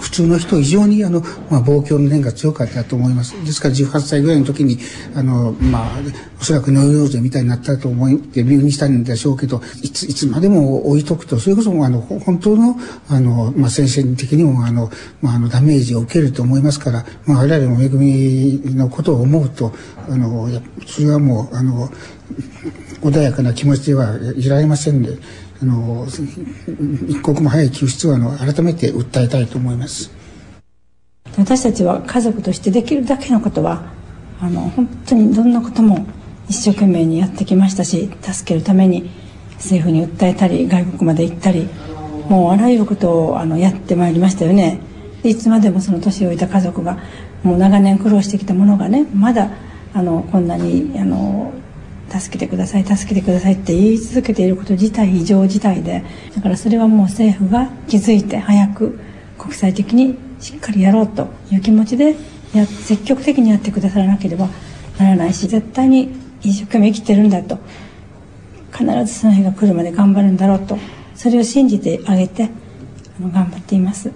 普通の人以上にあの、まあ、望郷の念が強かったと思います。ですから18歳ぐらいの時に、あの、まあ、おそらくノイローゼみたいになったと思い、デビューにしたんでしょうけど、いつ、いつまでも置いとくと、それこそ、あの、本当の、あの、まあ、先生的にも、あの、まあ、あの、ダメージを受けると思いますから、まあ、我々の恵みのことを思うと、あの、それはもう、あの、穏やかな気持ちではいられませんで、あの一刻も早い救出をあの改めて訴えたいと思います。私たちは家族としてできるだけのことはあの本当にどんなことも一生懸命にやってきましたし助けるために政府に訴えたり外国まで行ったりもうあらゆることをあのやってまいりましたよね。いつまでもその年老いた家族がもう長年苦労してきたものがねまだあのこんなにあの助けてください助けてくださいって言い続けていること自体異常事態でだからそれはもう政府が気づいて早く国際的にしっかりやろうという気持ちでや積極的にやってくださらなければならないし絶対に一生懸命生きてるんだと必ずその日が来るまで頑張るんだろうとそれを信じてあげてあの頑張っています。